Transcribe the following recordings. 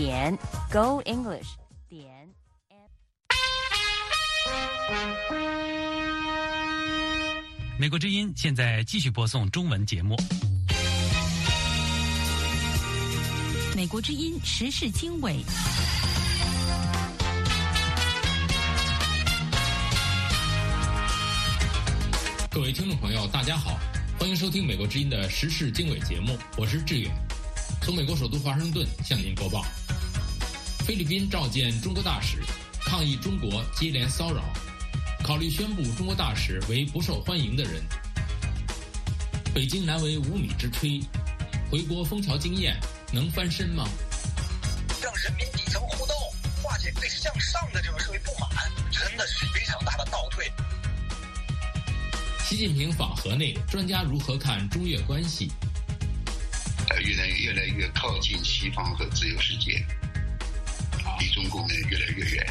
点 Go English 点。美国之音现在继续播送中文节目。美国之音时事经纬。各位听众朋友，大家好，欢迎收听美国之音的时事经纬节目，我是志远，从美国首都华盛顿向您播报。菲律宾召见中国大使，抗议中国接连骚扰，考虑宣布中国大使为不受欢迎的人。北京难为无米之炊，回国枫桥经验能翻身吗？让人民底层互动，化解对向上的这种社会不满，真的是非常大的倒退。习近平访河内，专家如何看中越关系？呃，越来越来越靠近西方和自由世界，离中共呢越来越远。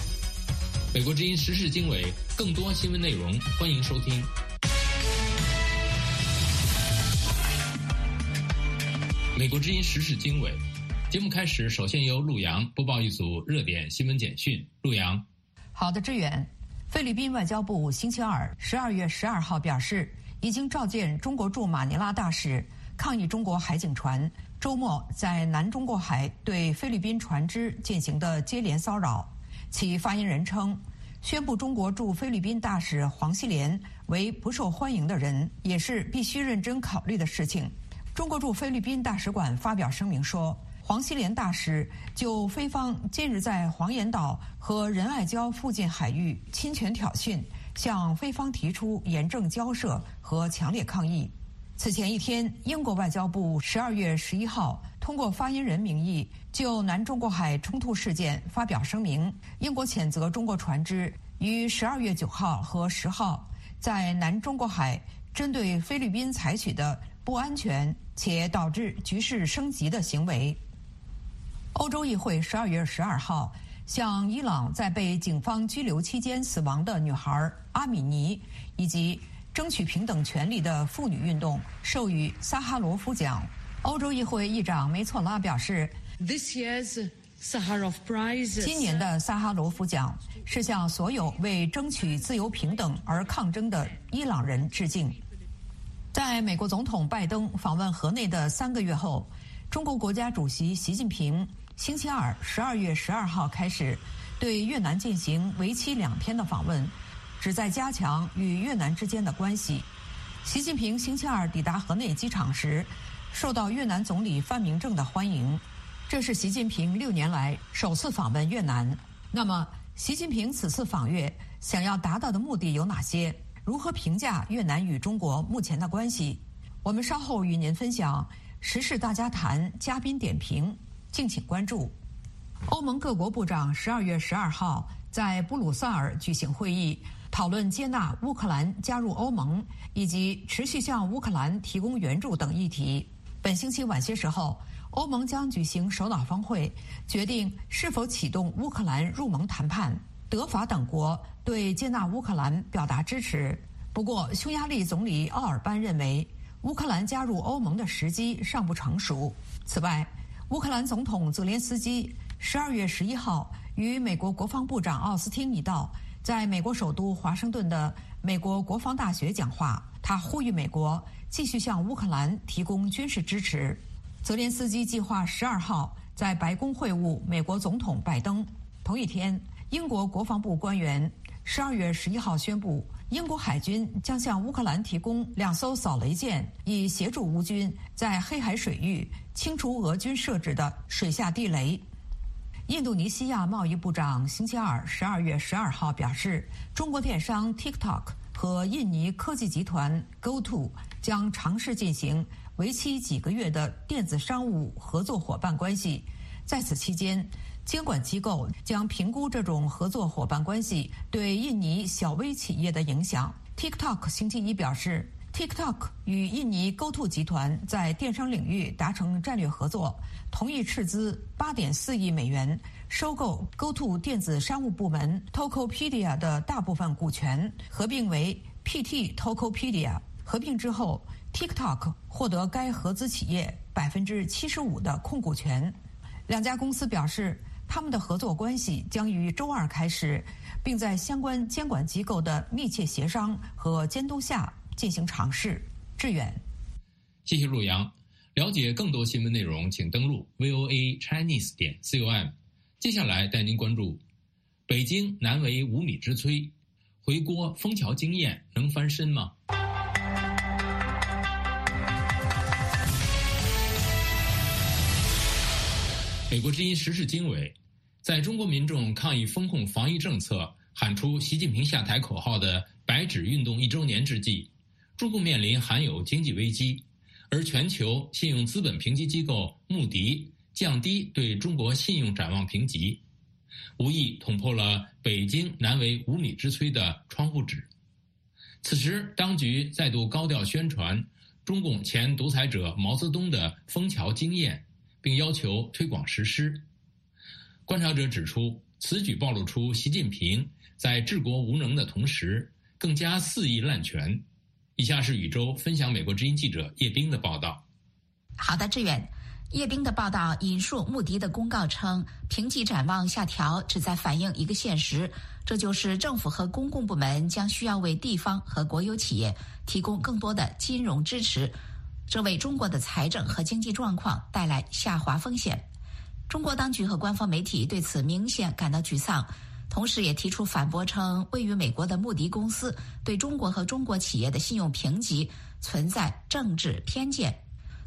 美国之音时事经纬，更多新闻内容，欢迎收听。美国之音时事经纬，节目开始，首先由陆洋播报一组热点新闻简讯。陆洋，好的，志远。菲律宾外交部星期二十二月十二号表示，已经召见中国驻马尼拉大使，抗议中国海警船周末在南中国海对菲律宾船只进行的接连骚扰。其发言人称，宣布中国驻菲律宾大使黄锡莲为不受欢迎的人，也是必须认真考虑的事情。中国驻菲律宾大使馆发表声明说。黄锡莲大使就菲方近日在黄岩岛和仁爱礁附近海域侵权挑衅，向菲方提出严正交涉和强烈抗议。此前一天，英国外交部十二月十一号通过发言人名义就南中国海冲突事件发表声明。英国谴责中国船只于十二月九号和十号在南中国海针对菲律宾采取的不安全且导致局势升级的行为。欧洲议会十二月十二号向伊朗在被警方拘留期间死亡的女孩阿米尼以及争取平等权利的妇女运动授予萨哈罗夫奖。欧洲议会议长梅措拉表示 this year's a，今年的萨哈罗夫奖是向所有为争取自由平等而抗争的伊朗人致敬。在美国总统拜登访问河内的三个月后，中国国家主席习近平。星期二，十二月十二号开始，对越南进行为期两天的访问，旨在加强与越南之间的关系。习近平星期二抵达河内机场时，受到越南总理范明正的欢迎。这是习近平六年来首次访问越南。那么，习近平此次访越想要达到的目的有哪些？如何评价越南与中国目前的关系？我们稍后与您分享时事大家谈嘉宾点评。敬请关注。欧盟各国部长十二月十二号在布鲁塞尔举行会议，讨论接纳乌克兰加入欧盟以及持续向乌克兰提供援助等议题。本星期晚些时候，欧盟将举行首脑峰会，决定是否启动乌克兰入盟谈判。德法等国对接纳乌克兰表达支持。不过，匈牙利总理奥尔班认为，乌克兰加入欧盟的时机尚不成熟。此外，乌克兰总统泽连斯基十二月十一号与美国国防部长奥斯汀一道，在美国首都华盛顿的美国国防大学讲话。他呼吁美国继续向乌克兰提供军事支持。泽连斯基计划十二号在白宫会晤美国总统拜登。同一天，英国国防部官员十二月十一号宣布，英国海军将向乌克兰提供两艘扫雷舰，以协助乌军在黑海水域。清除俄军设置的水下地雷。印度尼西亚贸易部长星期二十二月十二号表示，中国电商 TikTok 和印尼科技集团 GoTo 将尝试进行为期几个月的电子商务合作伙伴关系。在此期间，监管机构将评估这种合作伙伴关系对印尼小微企业的影响。TikTok 星期一表示。TikTok 与印尼 GoTo 集团在电商领域达成战略合作，同意斥资8.4亿美元收购 GoTo 电子商务部门 Tokopedia 的大部分股权，合并为 PT Tokopedia。合并之后，TikTok 获得该合资企业75%的控股权。两家公司表示，他们的合作关系将于周二开始，并在相关监管机构的密切协商和监督下进行尝试。志远，谢谢陆阳。了解更多新闻内容，请登录 voa chinese 点 com。接下来带您关注：北京难为无米之炊，回锅枫桥经验能翻身吗？美国之音时事经纬，在中国民众抗议风控防疫政策、喊出“习近平下台”口号的“白纸运动”一周年之际，中共面临含有经济危机，而全球信用资本评级机构穆迪降低对中国信用展望评级，无意捅破了北京难为无米之炊的窗户纸。此时，当局再度高调宣传中共前独裁者毛泽东的枫桥经验。并要求推广实施。观察者指出，此举暴露出习近平在治国无能的同时，更加肆意滥权。以下是宇宙分享美国之音记者叶冰的报道。好的，志远，叶冰的报道引述穆迪的公告称，评级展望下调旨在反映一个现实，这就是政府和公共部门将需要为地方和国有企业提供更多的金融支持。这为中国的财政和经济状况带来下滑风险。中国当局和官方媒体对此明显感到沮丧，同时也提出反驳称，位于美国的穆迪公司对中国和中国企业的信用评级存在政治偏见。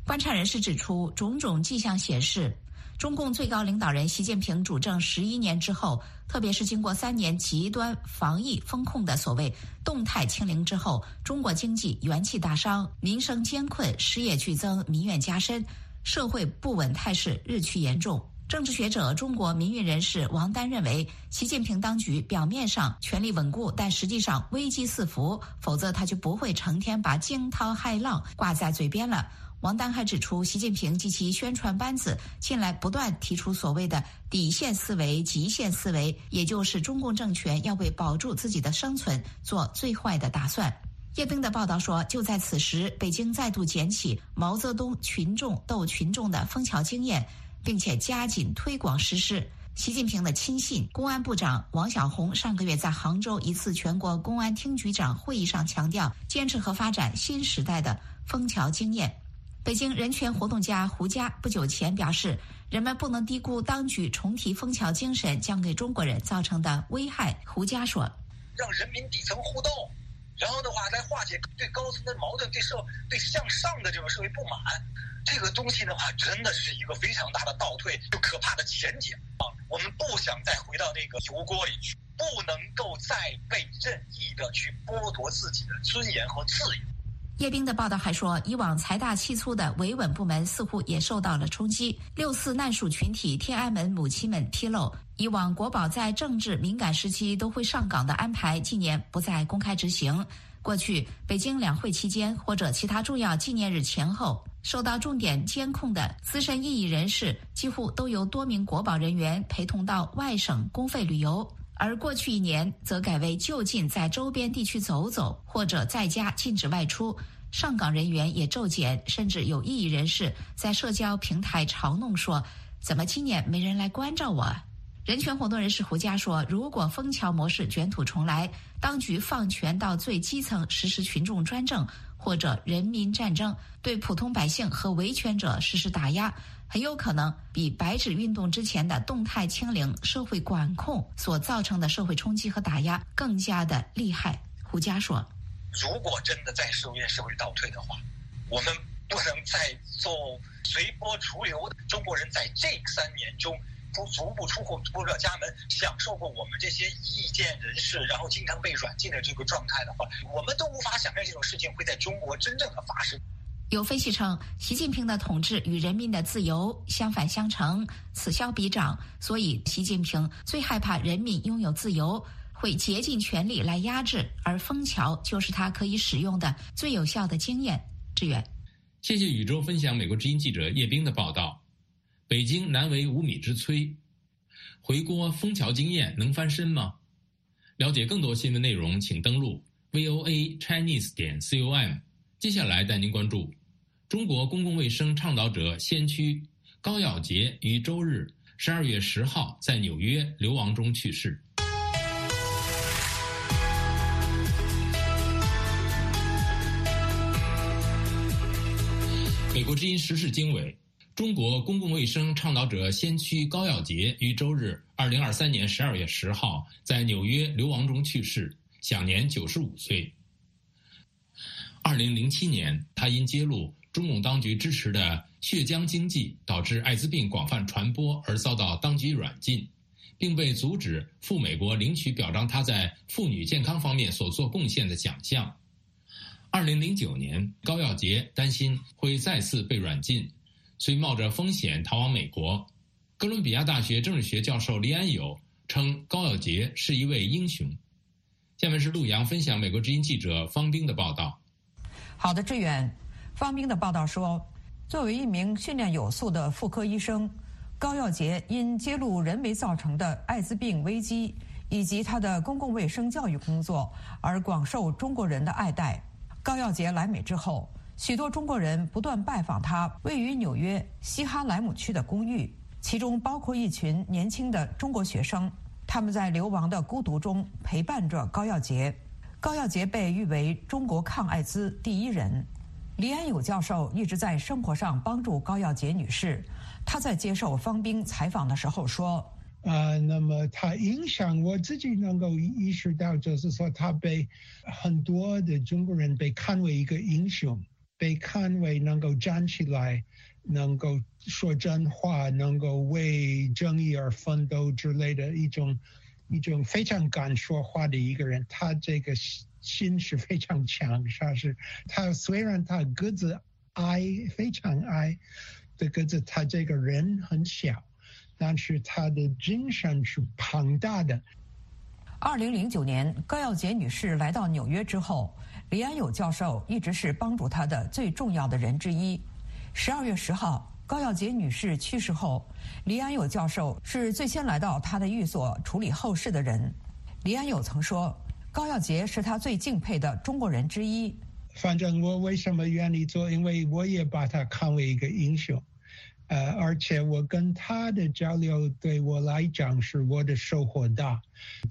观察人士指出，种种迹象显示。中共最高领导人习近平主政十一年之后，特别是经过三年极端防疫风控的所谓动态清零之后，中国经济元气大伤，民生艰困，失业剧增，民怨加深，社会不稳态势日趋严重。政治学者、中国民运人士王丹认为，习近平当局表面上权力稳固，但实际上危机四伏，否则他就不会成天把惊涛骇浪挂在嘴边了。王丹还指出，习近平及其宣传班子近来不断提出所谓的底线思维、极限思维，也就是中共政权要为保住自己的生存做最坏的打算。叶冰的报道说，就在此时，北京再度捡起毛泽东群众斗群众的枫桥经验，并且加紧推广实施。习近平的亲信、公安部长王小红上个月在杭州一次全国公安厅局长会议上强调，坚持和发展新时代的枫桥经验。北京人权活动家胡佳不久前表示，人们不能低估当局重提枫桥精神将给中国人造成的危害。胡佳说：“让人民底层互动，然后的话来化解对高层的矛盾，对社对向上的这种社会不满，这个东西的话，真的是一个非常大的倒退，就可怕的前景啊！我们不想再回到那个油锅里去，不能够再被任意的去剥夺自己的尊严和自由。”叶斌的报道还说，以往财大气粗的维稳部门似乎也受到了冲击。六四难属群体天安门母亲们披露，以往国宝在政治敏感时期都会上岗的安排，今年不再公开执行。过去北京两会期间或者其他重要纪念日前后，受到重点监控的资深异议人士，几乎都由多名国宝人员陪同到外省公费旅游。而过去一年则改为就近在周边地区走走，或者在家禁止外出。上岗人员也骤减，甚至有异议人士在社交平台嘲弄说：“怎么今年没人来关照我？”人权活动人士胡佳说：“如果枫桥模式卷土重来，当局放权到最基层实施群众专政或者人民战争，对普通百姓和维权者实施打压。”很有可能比白纸运动之前的动态清零、社会管控所造成的社会冲击和打压更加的厉害。胡佳说：“如果真的在社会社会倒退的话，我们不能再做随波逐流的中国人，在这三年中逐逐步出户不出家门，享受过我们这些意见人士，然后经常被软禁的这个状态的话，我们都无法想象这种事情会在中国真正的发生。”有分析称，习近平的统治与人民的自由相反相成，此消彼长。所以，习近平最害怕人民拥有自由，会竭尽全力来压制。而枫桥就是他可以使用的最有效的经验。志远，谢谢宇宙分享美国之音记者叶冰的报道。北京难为无米之炊，回锅枫桥经验能翻身吗？了解更多新闻内容，请登录 voa chinese 点 com。接下来带您关注。中国公共卫生倡导者先驱、高耀杰于周日十二月十号在纽约流亡中去世。美国之音时事经纬：中国公共卫生倡导者先驱高耀杰于周日二零二三年十二月十号在纽约流亡中去世，享年九十五岁。二零零七年，他因揭露中共当局支持的血浆经济导致艾滋病广泛传播而遭到当局软禁，并被阻止赴美国领取表彰他在妇女健康方面所做贡献的奖项。二零零九年，高耀杰担心会再次被软禁，遂冒着风险逃往美国。哥伦比亚大学政治学教授黎安友称高耀杰是一位英雄。下面是陆洋分享美国之音记者方冰的报道。好的，志远。方斌的报道说，作为一名训练有素的妇科医生，高耀杰因揭露人为造成的艾滋病危机以及他的公共卫生教育工作而广受中国人的爱戴。高耀杰来美之后，许多中国人不断拜访他位于纽约西哈莱姆区的公寓，其中包括一群年轻的中国学生。他们在流亡的孤独中陪伴着高耀杰。高耀杰被誉为中国抗艾滋第一人。李安友教授一直在生活上帮助高耀杰女士。他在接受方兵采访的时候说：“啊，那么他影响我自己能够意识到，就是说他被很多的中国人被看为一个英雄，被看为能够站起来，能够说真话，能够为正义而奋斗之类的一种。”一种非常敢说话的一个人，他这个心是非常强，他是他虽然他个子矮，非常矮的个子，他这个人很小，但是他的精神是庞大的。二零零九年，高耀洁女士来到纽约之后，李安友教授一直是帮助他的最重要的人之一。十二月十号。高耀洁女士去世后，李安友教授是最先来到她的寓所处理后事的人。李安友曾说：“高耀洁是他最敬佩的中国人之一。”反正我为什么愿意做？因为我也把他看为一个英雄，呃，而且我跟他的交流对我来讲是我的收获大。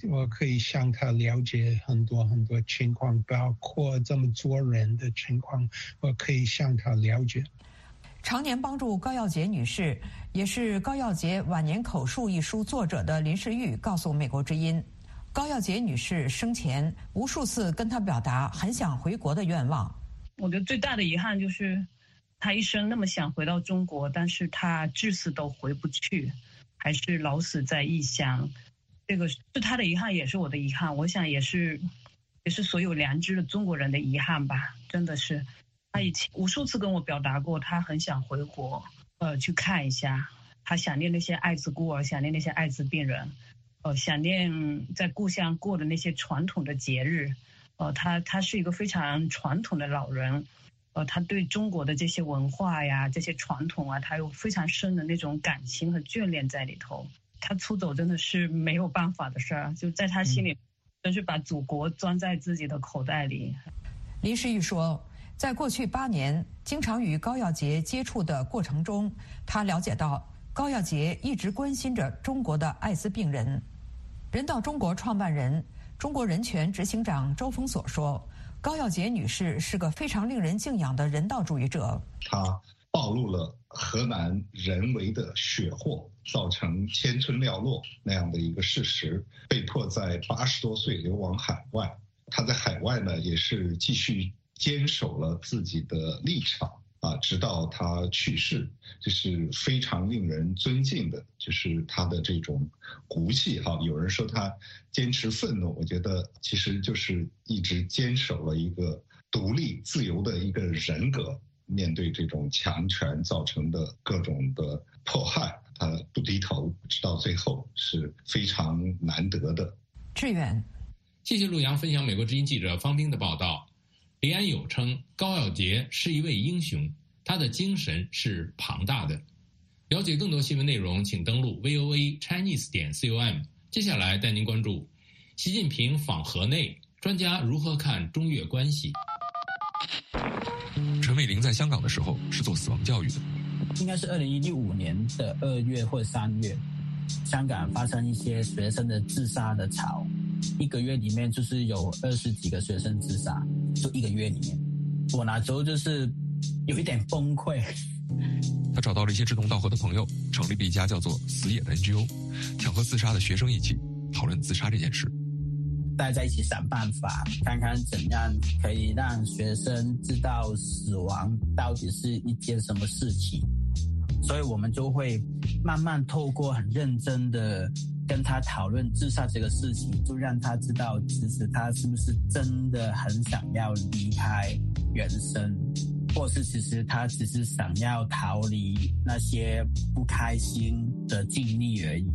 我可以向他了解很多很多情况，包括怎么做人的情况，我可以向他了解。常年帮助高耀洁女士，也是高耀洁晚年口述一书作者的林世玉告诉美国之音，高耀洁女士生前无数次跟她表达很想回国的愿望。我觉得最大的遗憾就是，他一生那么想回到中国，但是他至死都回不去，还是老死在异乡。这个是他的遗憾，也是我的遗憾。我想也是，也是所有良知的中国人的遗憾吧。真的是。他以前无数次跟我表达过，他很想回国，呃，去看一下，他想念那些艾滋孤儿，想念那些艾滋病人，呃，想念在故乡过的那些传统的节日，呃，他他是一个非常传统的老人，呃，他对中国的这些文化呀、这些传统啊，他有非常深的那种感情和眷恋在里头。他出走真的是没有办法的事儿，就在他心里，真是把祖国装在自己的口袋里。林诗玉说。在过去八年经常与高耀杰接触的过程中，他了解到高耀杰一直关心着中国的艾滋病人。人道中国创办人、中国人权执行长周峰所说：“高耀洁女士是个非常令人敬仰的人道主义者。她暴露了河南人为的血祸造成千村寥落那样的一个事实，被迫在八十多岁流亡海外。她在海外呢，也是继续。”坚守了自己的立场啊，直到他去世，这是非常令人尊敬的，就是他的这种骨气哈。有人说他坚持愤怒，我觉得其实就是一直坚守了一个独立自由的一个人格，面对这种强权造成的各种的迫害，他不低头，直到最后是非常难得的。志远，谢谢陆洋分享美国之音记者方冰的报道。李安友称高耀杰是一位英雄，他的精神是庞大的。了解更多新闻内容，请登录 VOA Chinese 点 com。接下来带您关注习近平访河内，专家如何看中越关系？陈伟霆在香港的时候是做死亡教育的，应该是二零一五年的二月或三月，香港发生一些学生的自杀的潮，一个月里面就是有二十几个学生自杀，就一个月里面，我那时候就是有一点崩溃。他找到了一些志同道合的朋友，成立了一家叫做“死野”的 NGO，想和自杀的学生一起讨论自杀这件事。大家一起想办法，看看怎样可以让学生知道死亡到底是一件什么事情。所以我们就会慢慢透过很认真的跟他讨论自杀这个事情，就让他知道，其实他是不是真的很想要离开人生。或是其实他只是想要逃离那些不开心的经历而已，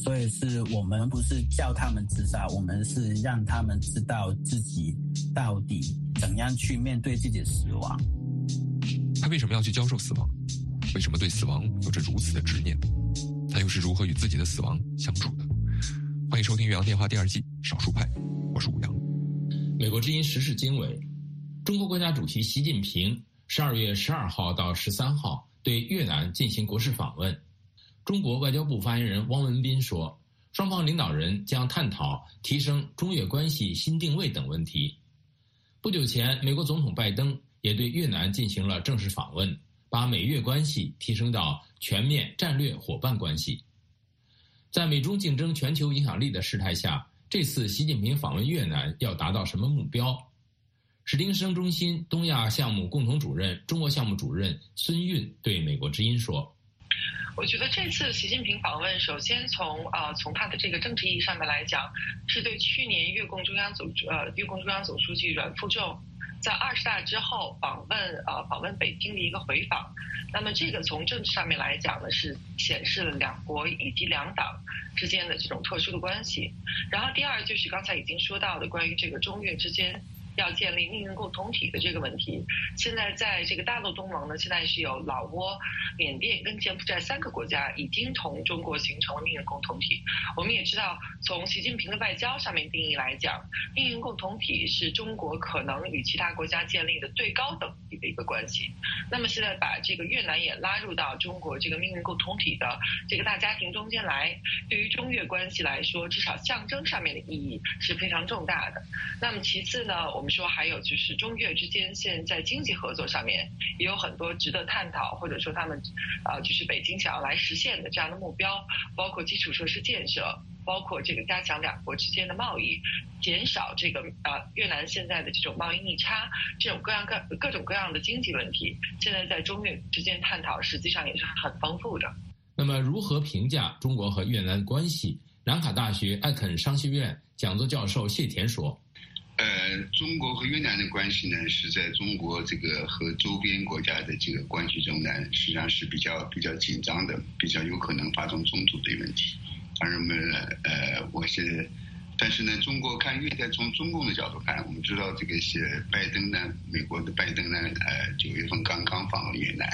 所以是我们不是叫他们自杀，我们是让他们知道自己到底怎样去面对自己的死亡。他为什么要去教授死亡？为什么对死亡有着如此的执念？他又是如何与自己的死亡相处的？欢迎收听《岳阳电话》第二季《少数派》，我是吴阳。美国之音时事经纬。中国国家主席习近平十二月十二号到十三号对越南进行国事访问。中国外交部发言人汪文斌说，双方领导人将探讨提升中越关系新定位等问题。不久前，美国总统拜登也对越南进行了正式访问，把美越关系提升到全面战略伙伴关系。在美中竞争全球影响力的事态下，这次习近平访问越南要达到什么目标？史丁生中心东亚项目共同主任、中国项目主任孙运对美国之音说：“我觉得这次习近平访问，首先从啊从他的这个政治意义上面来讲，是对去年越共中央总呃越共中央总书记阮富仲在二十大之后访问呃访问北京的一个回访。那么这个从政治上面来讲呢，是显示了两国以及两党之间的这种特殊的关系。然后第二就是刚才已经说到的关于这个中越之间。”要建立命运共同体的这个问题，现在在这个大陆东盟呢，现在是有老挝、缅甸跟柬埔寨三个国家已经同中国形成了命运共同体。我们也知道，从习近平的外交上面定义来讲，命运共同体是中国可能与其他国家建立的最高等级的一个关系。那么现在把这个越南也拉入到中国这个命运共同体的这个大家庭中间来，对于中越关系来说，至少象征上面的意义是非常重大的。那么其次呢，我。我们说还有就是中越之间现在经济合作上面也有很多值得探讨，或者说他们啊就是北京想要来实现的这样的目标，包括基础设施建设，包括这个加强两国之间的贸易，减少这个啊越南现在的这种贸易逆差，这种各样各各种各样的经济问题，现在在中越之间探讨实际上也是很丰富的。那么如何评价中国和越南关系？南卡大学艾肯商学院讲座教授谢田说。中国和越南的关系呢，是在中国这个和周边国家的这个关系中呢，实际上是比较比较紧张的，比较有可能发生冲突的问题。当然，我们呃，我是。但是呢，中国看越南，从中共的角度看，我们知道这个是拜登呢，美国的拜登呢，呃，九月份刚刚访问越南，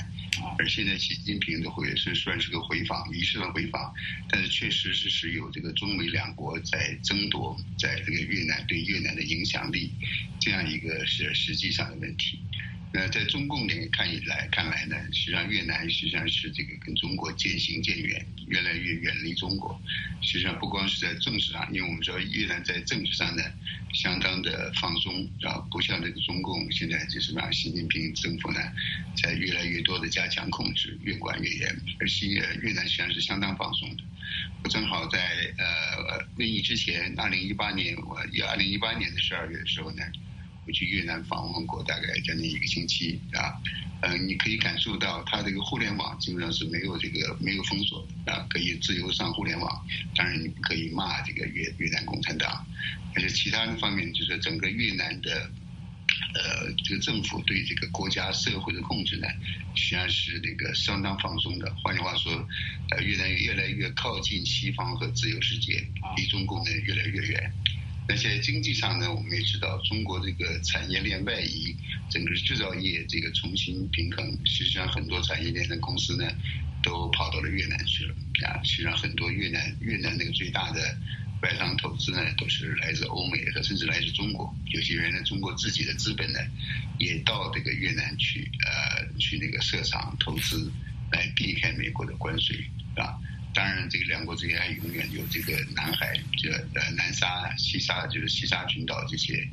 而现在习近平的回是算是个回访仪式的回访，但是确实是是有这个中美两国在争夺在这个越南对越南的影响力，这样一个是实际上的问题。那在中共里面看以来看来呢，实际上越南实际上是这个跟中国渐行渐远，越来越远离中国。实际上不光是在政治上，因为我们知道越南在政治上呢相当的放松，啊，不像这个中共现在就是让习近平政府呢在越来越多的加强控制，越管越严。而且越南实际上是相当放松的。我正好在呃瘟疫之前，二零一八年，我以二零一八年的十二月的时候呢。去越南访问过大概将近一个星期啊，嗯，你可以感受到它这个互联网基本上是没有这个没有封锁啊，可以自由上互联网。当然你不可以骂这个越越南共产党，而且其他的方面就是整个越南的呃这个政府对这个国家社会的控制呢，实际上是那个相当放松的。换句话说，呃，越南越来越靠近西方和自由世界，离中共呢越来越远。那在经济上呢，我们也知道，中国这个产业链外移，整个制造业这个重新平衡，实际上很多产业链的公司呢，都跑到了越南去了啊。实际上很多越南越南那个最大的外商投资呢，都是来自欧美和甚至来自中国。有些人呢，中国自己的资本呢，也到这个越南去呃去那个设厂投资，来避开美国的关税，啊。当然，这个两国之间还永远有这个南海，这呃南沙、西沙，就是西沙群岛这些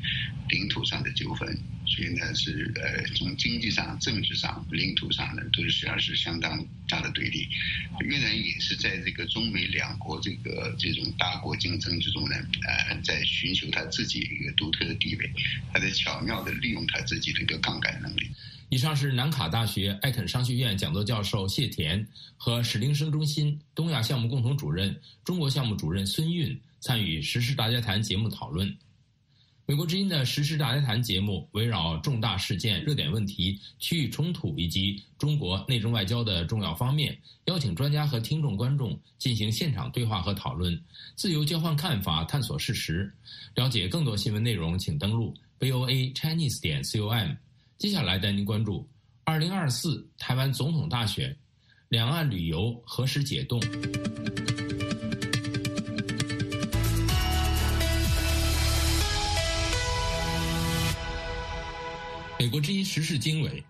领土上的纠纷，所以呢是呃从经济上、政治上、领土上呢都是实际上是相当大的对立。越南也是在这个中美两国这个这种大国竞争之中呢，呃，在寻求他自己一个独特的地位，他在巧妙的利用他自己的一个杠杆能力。以上是南卡大学艾肯商学院讲座教授谢田和史林生中心东亚项目共同主任、中国项目主任孙运参与时事大家谈节目讨论。美国之音的时事大家谈节目围绕重大事件、热点问题、区域冲突以及中国内政外交的重要方面，邀请专家和听众观众进行现场对话和讨论，自由交换看法，探索事实。了解更多新闻内容，请登录 VOA Chinese 点 com。接下来带您关注二零二四台湾总统大选，两岸旅游何时解冻？美国之音时事经纬，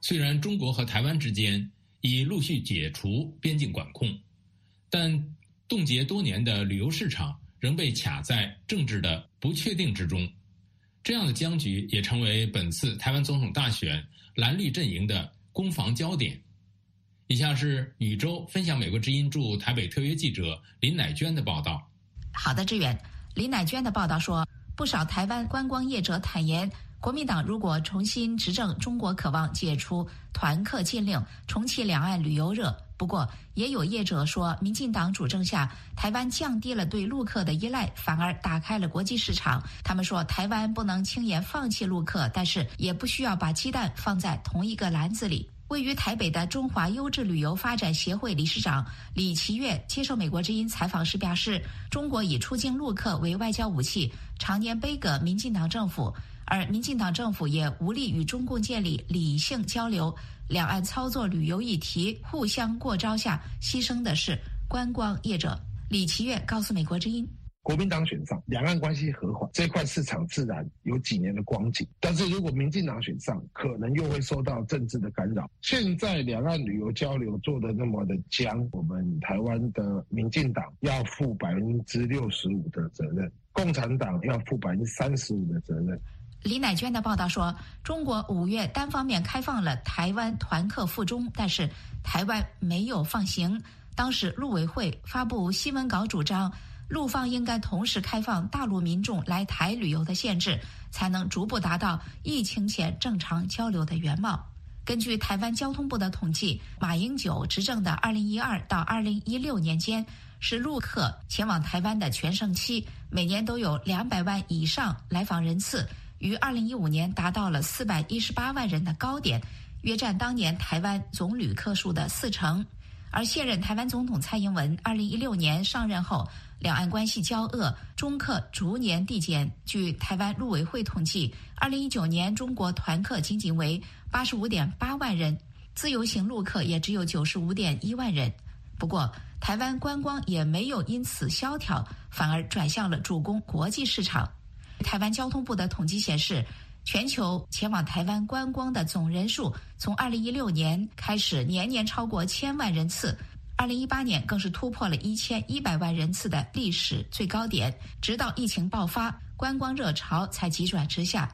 虽然中国和台湾之间已陆续解除边境管控，但冻结多年的旅游市场仍被卡在政治的不确定之中。这样的僵局也成为本次台湾总统大选蓝绿阵营的攻防焦点。以下是宇宙分享美国之音驻台北特约记者林乃娟的报道。好的，志远，林乃娟的报道说，不少台湾观光业者坦言。国民党如果重新执政，中国渴望解除团客禁令，重启两岸旅游热。不过，也有业者说，民进党主政下，台湾降低了对陆客的依赖，反而打开了国际市场。他们说，台湾不能轻言放弃陆客，但是也不需要把鸡蛋放在同一个篮子里。位于台北的中华优质旅游发展协会理事长李奇月接受美国之音采访时表示，中国以出境陆客为外交武器，常年背戈民进党政府。而民进党政府也无力与中共建立理性交流，两岸操作旅游议题互相过招下，牺牲的是观光业者。李奇月告诉美国之音：“国民党选上，两岸关系和缓，这块市场自然有几年的光景。但是如果民进党选上，可能又会受到政治的干扰。现在两岸旅游交流做的那么的僵，我们台湾的民进党要负百分之六十五的责任，共产党要负百分之三十五的责任。”李乃娟的报道说，中国五月单方面开放了台湾团客赴中，但是台湾没有放行。当时陆委会发布新闻稿，主张陆方应该同时开放大陆民众来台旅游的限制，才能逐步达到疫情前正常交流的原貌。根据台湾交通部的统计，马英九执政的二零一二到二零一六年间，是陆客前往台湾的全盛期，每年都有两百万以上来访人次。于二零一五年达到了四百一十八万人的高点，约占当年台湾总旅客数的四成。而现任台湾总统蔡英文二零一六年上任后，两岸关系交恶，中客逐年递减。据台湾陆委会统计，二零一九年中国团客仅仅为八十五点八万人，自由行陆客也只有九十五点一万人。不过，台湾观光也没有因此萧条，反而转向了主攻国际市场。台湾交通部的统计显示，全球前往台湾观光的总人数从2016年开始年年超过千万人次，2018年更是突破了一千一百万人次的历史最高点。直到疫情爆发，观光热潮才急转直下。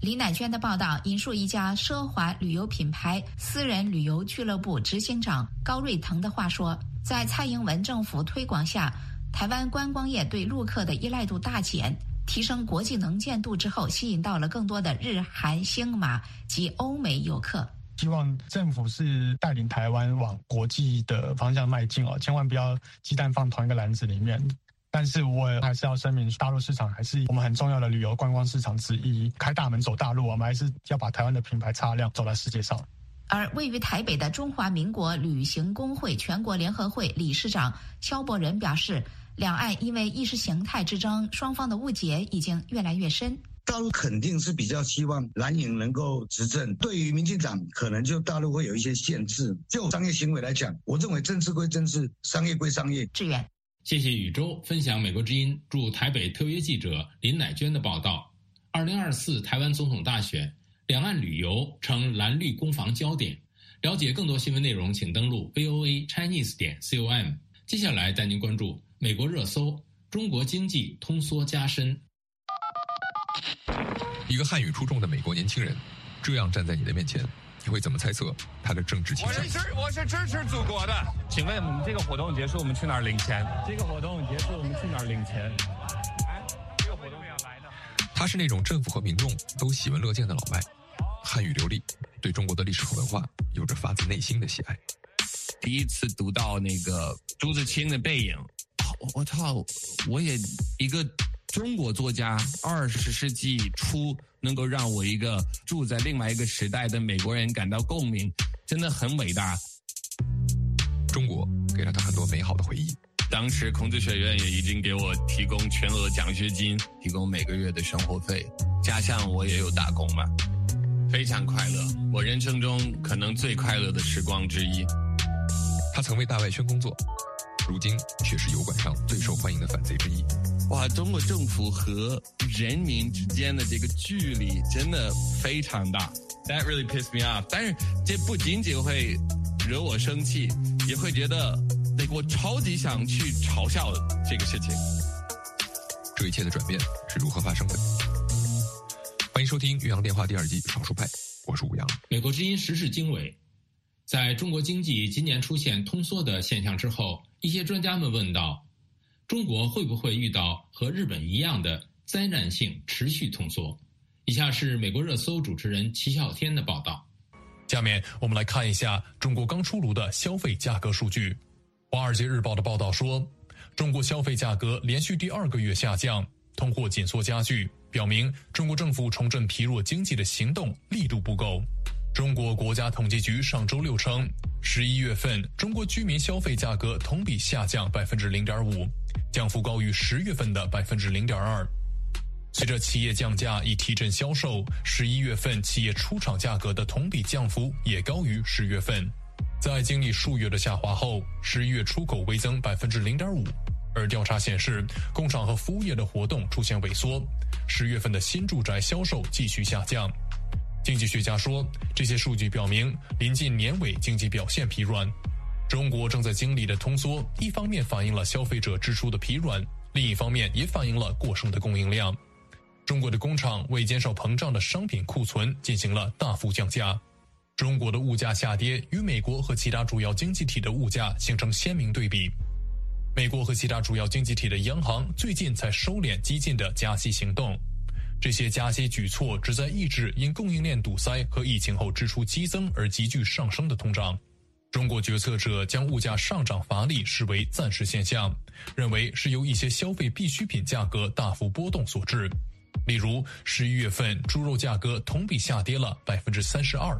李乃娟的报道引述一家奢华旅游品牌私人旅游俱乐部执行长高瑞腾的话说：“在蔡英文政府推广下，台湾观光业对陆客的依赖度大减。”提升国际能见度之后，吸引到了更多的日韩星马及欧美游客。希望政府是带领台湾往国际的方向迈进哦，千万不要鸡蛋放同一个篮子里面。但是我还是要声明，大陆市场还是我们很重要的旅游观光市场之一。开大门走大陆，我们还是要把台湾的品牌擦亮，走在世界上。而位于台北的中华民国旅行工会全国联合会理事长肖伯仁表示。两岸因为意识形态之争，双方的误解已经越来越深。大陆肯定是比较希望蓝营能够执政，对于民进党，可能就大陆会有一些限制。就商业行为来讲，我认为政治归政治，商业归商业。志远，谢谢宇宙分享美国之音驻台北特约记者林乃娟的报道。二零二四台湾总统大选，两岸旅游成蓝绿攻防焦点。了解更多新闻内容，请登录 voa chinese 点 com。接下来带您关注美国热搜：中国经济通缩加深。一个汉语出众的美国年轻人，这样站在你的面前，你会怎么猜测他的政治倾向？我是我是支持祖国的。请问我们这个活动结束，我们去哪儿领钱？这个活动结束，我们去哪儿领钱？这个活动要来的？他是那种政府和民众都喜闻乐见的老外，汉语流利，对中国的历史和文化有着发自内心的喜爱。第一次读到那个朱自清的《背影》，我操！我也一个中国作家，二十世纪初能够让我一个住在另外一个时代的美国人感到共鸣，真的很伟大。中国给了他很多美好的回忆。当时孔子学院也已经给我提供全额奖学金，提供每个月的生活费，加上我也有打工嘛，非常快乐。我人生中可能最快乐的时光之一。他曾为大外宣工作，如今却是油管上最受欢迎的反贼之一。哇，中国政府和人民之间的这个距离真的非常大，That really pissed me off。但是这不仅仅会惹我生气，也会觉得那我超级想去嘲笑这个事情。这一切的转变是如何发生的？欢迎收听《岳阳电话》第二季少数派，我是吴阳。美国之音时事经纬。在中国经济今年出现通缩的现象之后，一些专家们问道：中国会不会遇到和日本一样的灾难性持续通缩？以下是美国热搜主持人齐笑天的报道。下面我们来看一下中国刚出炉的消费价格数据。《华尔街日报》的报道说，中国消费价格连续第二个月下降，通货紧缩加剧，表明中国政府重振疲弱经济的行动力度不够。中国国家统计局上周六称，十一月份中国居民消费价格同比下降百分之零点五，降幅高于十月份的百分之零点二。随着企业降价以提振销售，十一月份企业出厂价格的同比降幅也高于十月份。在经历数月的下滑后，十一月出口微增百分之零点五，而调查显示，工厂和服务业的活动出现萎缩。十月份的新住宅销售继续下降。经济学家说，这些数据表明，临近年尾经济表现疲软。中国正在经历的通缩，一方面反映了消费者支出的疲软，另一方面也反映了过剩的供应量。中国的工厂为减少膨胀的商品库存，进行了大幅降价。中国的物价下跌与美国和其他主要经济体的物价形成鲜明对比。美国和其他主要经济体的央行最近才收敛激进的加息行动。这些加息举措旨在抑制因供应链堵塞和疫情后支出激增而急剧上升的通胀。中国决策者将物价上涨乏力视为暂时现象，认为是由一些消费必需品价格大幅波动所致。例如，十一月份猪肉价格同比下跌了百分之三十二。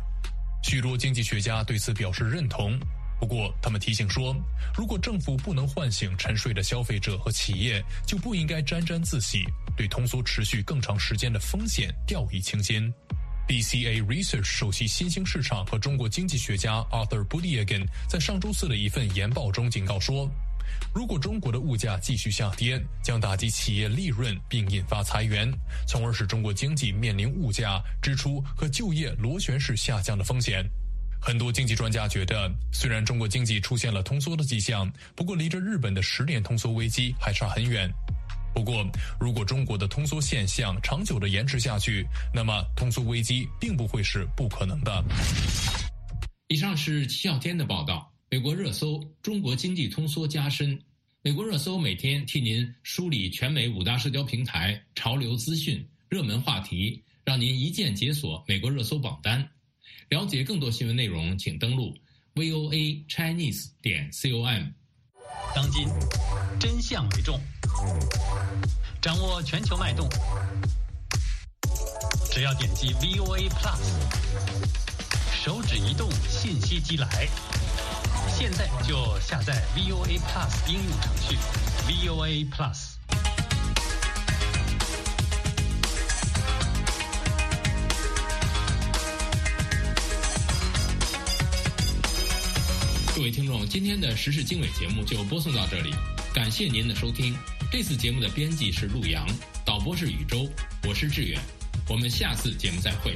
许多经济学家对此表示认同。不过，他们提醒说，如果政府不能唤醒沉睡的消费者和企业，就不应该沾沾自喜，对通缩持续更长时间的风险掉以轻心。BCA Research 首席新兴市场和中国经济学家 Arthur Budiagan 在上周四的一份研报中警告说，如果中国的物价继续下跌，将打击企业利润并引发裁员，从而使中国经济面临物价、支出和就业螺旋式下降的风险。很多经济专家觉得，虽然中国经济出现了通缩的迹象，不过离着日本的十年通缩危机还差很远。不过，如果中国的通缩现象长久的延迟下去，那么通缩危机并不会是不可能的。以上是齐笑天的报道。美国热搜：中国经济通缩加深。美国热搜每天替您梳理全美五大社交平台潮流资讯、热门话题，让您一键解锁美国热搜榜单。了解更多新闻内容，请登录 voa chinese 点 com。当今真相为重，掌握全球脉动，只要点击 voa plus，手指一动，信息即来。现在就下载 voa plus 应用程序，voa plus。各位听众，今天的时事经纬节目就播送到这里，感谢您的收听。这次节目的编辑是陆阳，导播是宇宙，我是志远，我们下次节目再会。